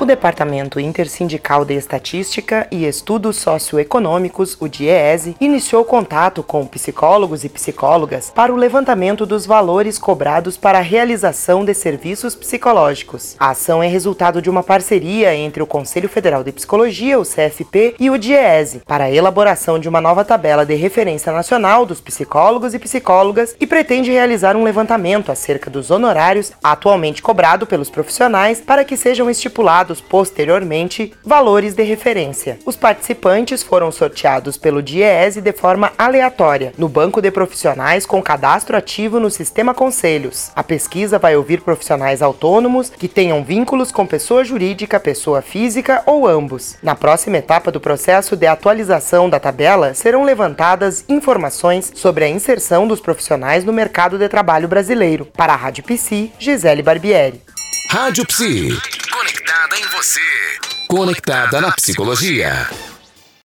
O Departamento Intersindical de Estatística e Estudos Socioeconômicos, o DIEESE, iniciou contato com psicólogos e psicólogas para o levantamento dos valores cobrados para a realização de serviços psicológicos. A ação é resultado de uma parceria entre o Conselho Federal de Psicologia, o CFP, e o DIEESE, para a elaboração de uma nova tabela de referência nacional dos psicólogos e psicólogas e pretende realizar um levantamento acerca dos honorários atualmente cobrado pelos profissionais para que sejam estipulados posteriormente valores de referência. Os participantes foram sorteados pelo DIEESE de forma aleatória, no banco de profissionais com cadastro ativo no sistema Conselhos. A pesquisa vai ouvir profissionais autônomos que tenham vínculos com pessoa jurídica, pessoa física ou ambos. Na próxima etapa do processo de atualização da tabela, serão levantadas informações sobre a inserção dos profissionais no mercado de trabalho brasileiro. Para a Rádio Psi, Gisele Barbieri. Rádio Psi. Em você. Conectada na psicologia.